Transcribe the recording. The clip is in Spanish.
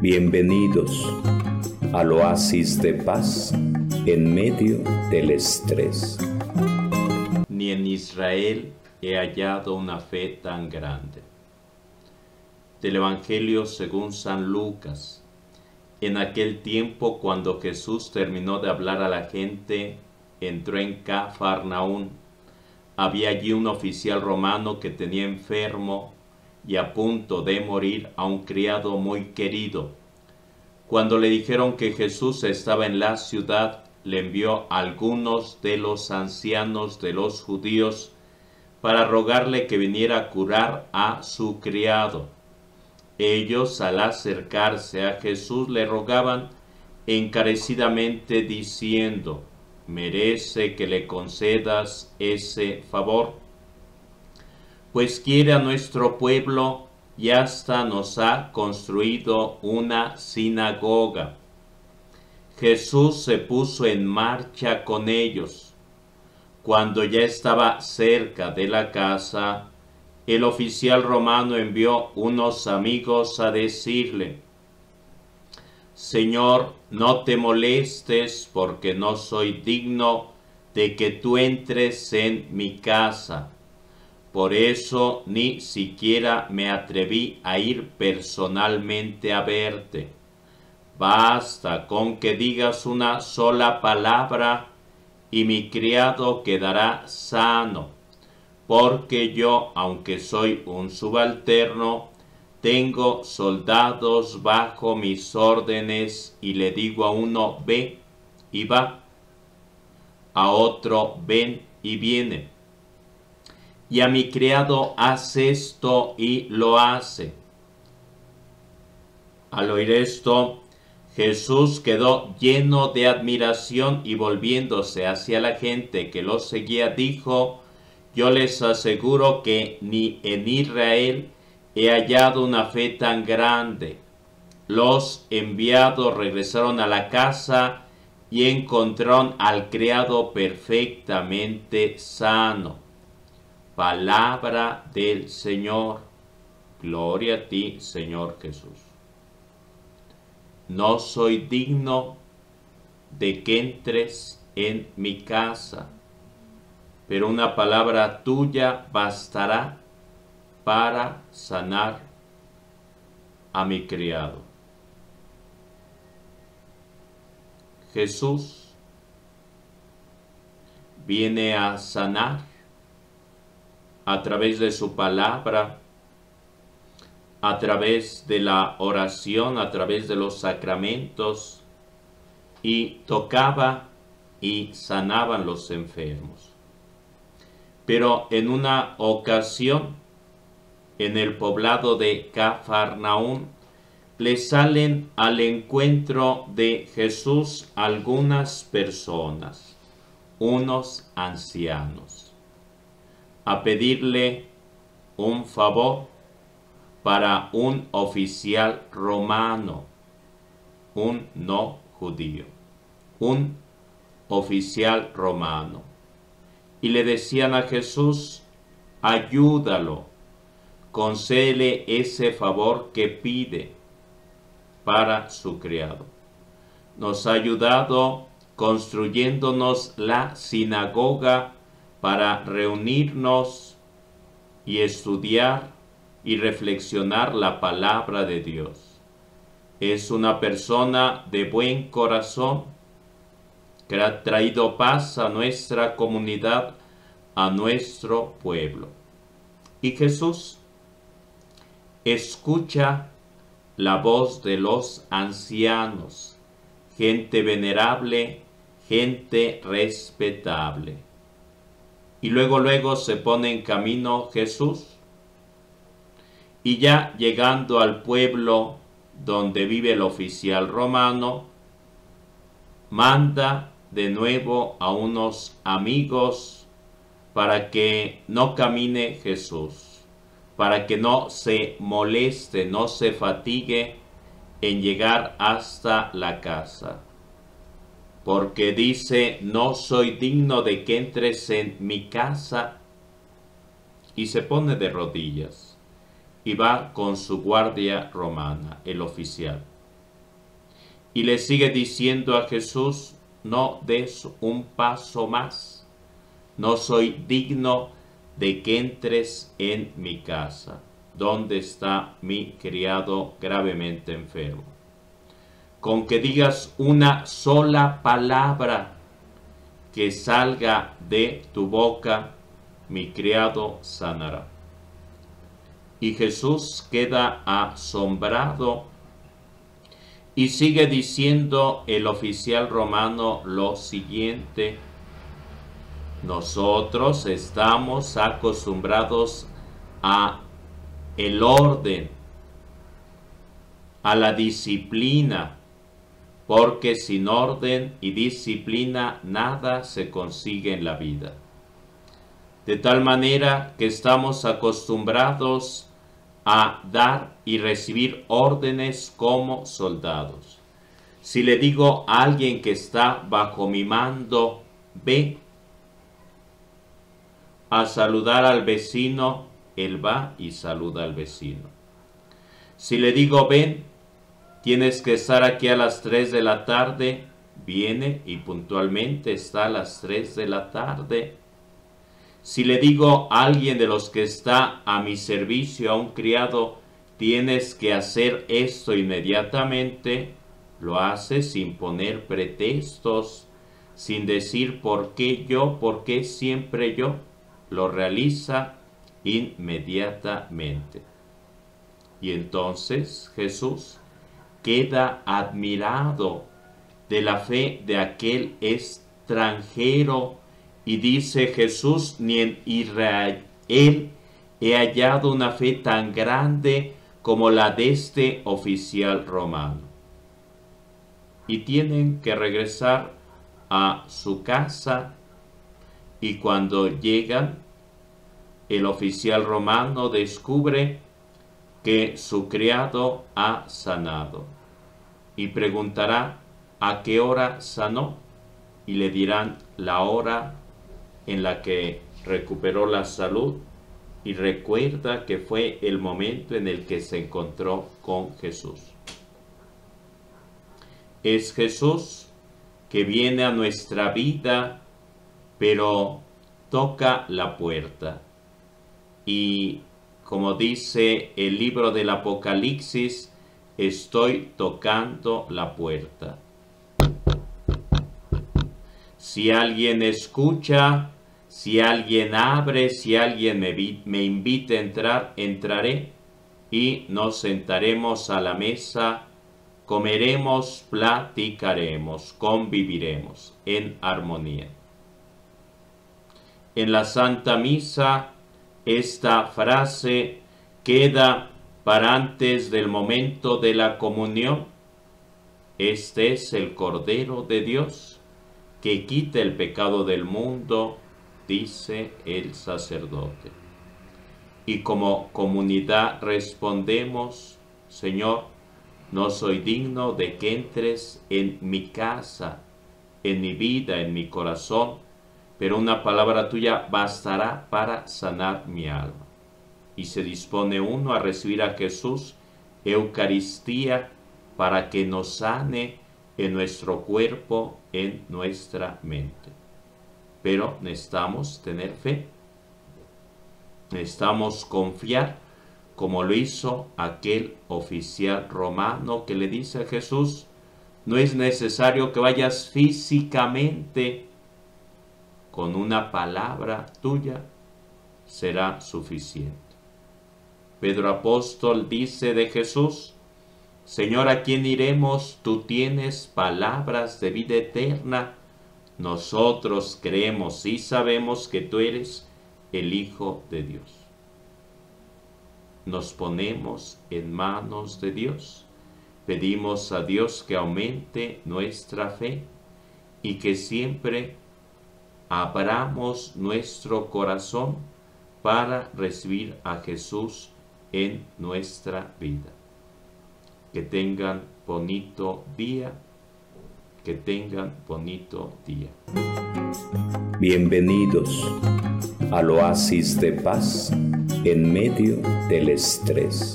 Bienvenidos al oasis de paz en medio del estrés. Ni en Israel he hallado una fe tan grande. Del Evangelio según San Lucas. En aquel tiempo cuando Jesús terminó de hablar a la gente, entró en Cafarnaún. Había allí un oficial romano que tenía enfermo y a punto de morir a un criado muy querido. Cuando le dijeron que Jesús estaba en la ciudad, le envió algunos de los ancianos de los judíos para rogarle que viniera a curar a su criado. Ellos al acercarse a Jesús le rogaban encarecidamente diciendo, merece que le concedas ese favor, pues quiere a nuestro pueblo y hasta nos ha construido una sinagoga. Jesús se puso en marcha con ellos. Cuando ya estaba cerca de la casa, el oficial romano envió unos amigos a decirle, Señor, no te molestes porque no soy digno de que tú entres en mi casa. Por eso ni siquiera me atreví a ir personalmente a verte. Basta con que digas una sola palabra y mi criado quedará sano porque yo, aunque soy un subalterno, tengo soldados bajo mis órdenes y le digo a uno ve y va, a otro ven y viene. Y a mi criado hace esto y lo hace. Al oír esto, Jesús quedó lleno de admiración y volviéndose hacia la gente que lo seguía, dijo, yo les aseguro que ni en Israel he hallado una fe tan grande. Los enviados regresaron a la casa y encontraron al criado perfectamente sano. Palabra del Señor. Gloria a ti, Señor Jesús. No soy digno de que entres en mi casa pero una palabra tuya bastará para sanar a mi criado. Jesús viene a sanar a través de su palabra, a través de la oración, a través de los sacramentos, y tocaba y sanaban los enfermos. Pero en una ocasión, en el poblado de Cafarnaún, le salen al encuentro de Jesús algunas personas, unos ancianos, a pedirle un favor para un oficial romano, un no judío, un oficial romano y le decían a Jesús, ayúdalo, concéle ese favor que pide para su criado. Nos ha ayudado construyéndonos la sinagoga para reunirnos y estudiar y reflexionar la palabra de Dios. Es una persona de buen corazón que ha traído paz a nuestra comunidad, a nuestro pueblo. Y Jesús escucha la voz de los ancianos, gente venerable, gente respetable. Y luego, luego se pone en camino Jesús. Y ya llegando al pueblo donde vive el oficial romano, manda de nuevo a unos amigos para que no camine Jesús, para que no se moleste, no se fatigue en llegar hasta la casa. Porque dice, no soy digno de que entres en mi casa. Y se pone de rodillas y va con su guardia romana, el oficial. y le sigue diciendo a Jesús, no des un paso más, no soy digno de que entres en mi casa, donde está mi criado gravemente enfermo. Con que digas una sola palabra que salga de tu boca, mi criado sanará. Y Jesús queda asombrado y sigue diciendo el oficial romano lo siguiente, nosotros estamos acostumbrados a el orden, a la disciplina, porque sin orden y disciplina nada se consigue en la vida. De tal manera que estamos acostumbrados a dar y recibir órdenes como soldados. Si le digo a alguien que está bajo mi mando, ve a saludar al vecino, él va y saluda al vecino. Si le digo, ven, tienes que estar aquí a las 3 de la tarde, viene y puntualmente está a las 3 de la tarde si le digo a alguien de los que está a mi servicio, a un criado, tienes que hacer esto inmediatamente, lo hace sin poner pretextos, sin decir por qué yo, por qué siempre yo, lo realiza inmediatamente. Y entonces Jesús queda admirado de la fe de aquel extranjero y dice Jesús, ni en Israel he hallado una fe tan grande como la de este oficial romano. Y tienen que regresar a su casa y cuando llegan, el oficial romano descubre que su criado ha sanado y preguntará a qué hora sanó y le dirán la hora en la que recuperó la salud y recuerda que fue el momento en el que se encontró con Jesús. Es Jesús que viene a nuestra vida, pero toca la puerta. Y como dice el libro del Apocalipsis, estoy tocando la puerta. Si alguien escucha si alguien abre, si alguien me, invita a entrar, entraré y nos sentaremos a la mesa, comeremos, platicaremos, conviviremos en armonía. En la Santa Misa, esta frase queda para antes del momento de la comunión. Este es el Cordero de Dios que quita el pecado del mundo dice el sacerdote. Y como comunidad respondemos, Señor, no soy digno de que entres en mi casa, en mi vida, en mi corazón, pero una palabra tuya bastará para sanar mi alma. Y se dispone uno a recibir a Jesús, Eucaristía, para que nos sane en nuestro cuerpo, en nuestra mente. Pero necesitamos tener fe. Necesitamos confiar como lo hizo aquel oficial romano que le dice a Jesús, no es necesario que vayas físicamente, con una palabra tuya será suficiente. Pedro apóstol dice de Jesús, Señor, ¿a quién iremos? Tú tienes palabras de vida eterna nosotros creemos y sabemos que tú eres el Hijo de Dios. Nos ponemos en manos de Dios. Pedimos a Dios que aumente nuestra fe y que siempre abramos nuestro corazón para recibir a Jesús en nuestra vida. Que tengan bonito día que tengan bonito día. Bienvenidos al oasis de paz en medio del estrés.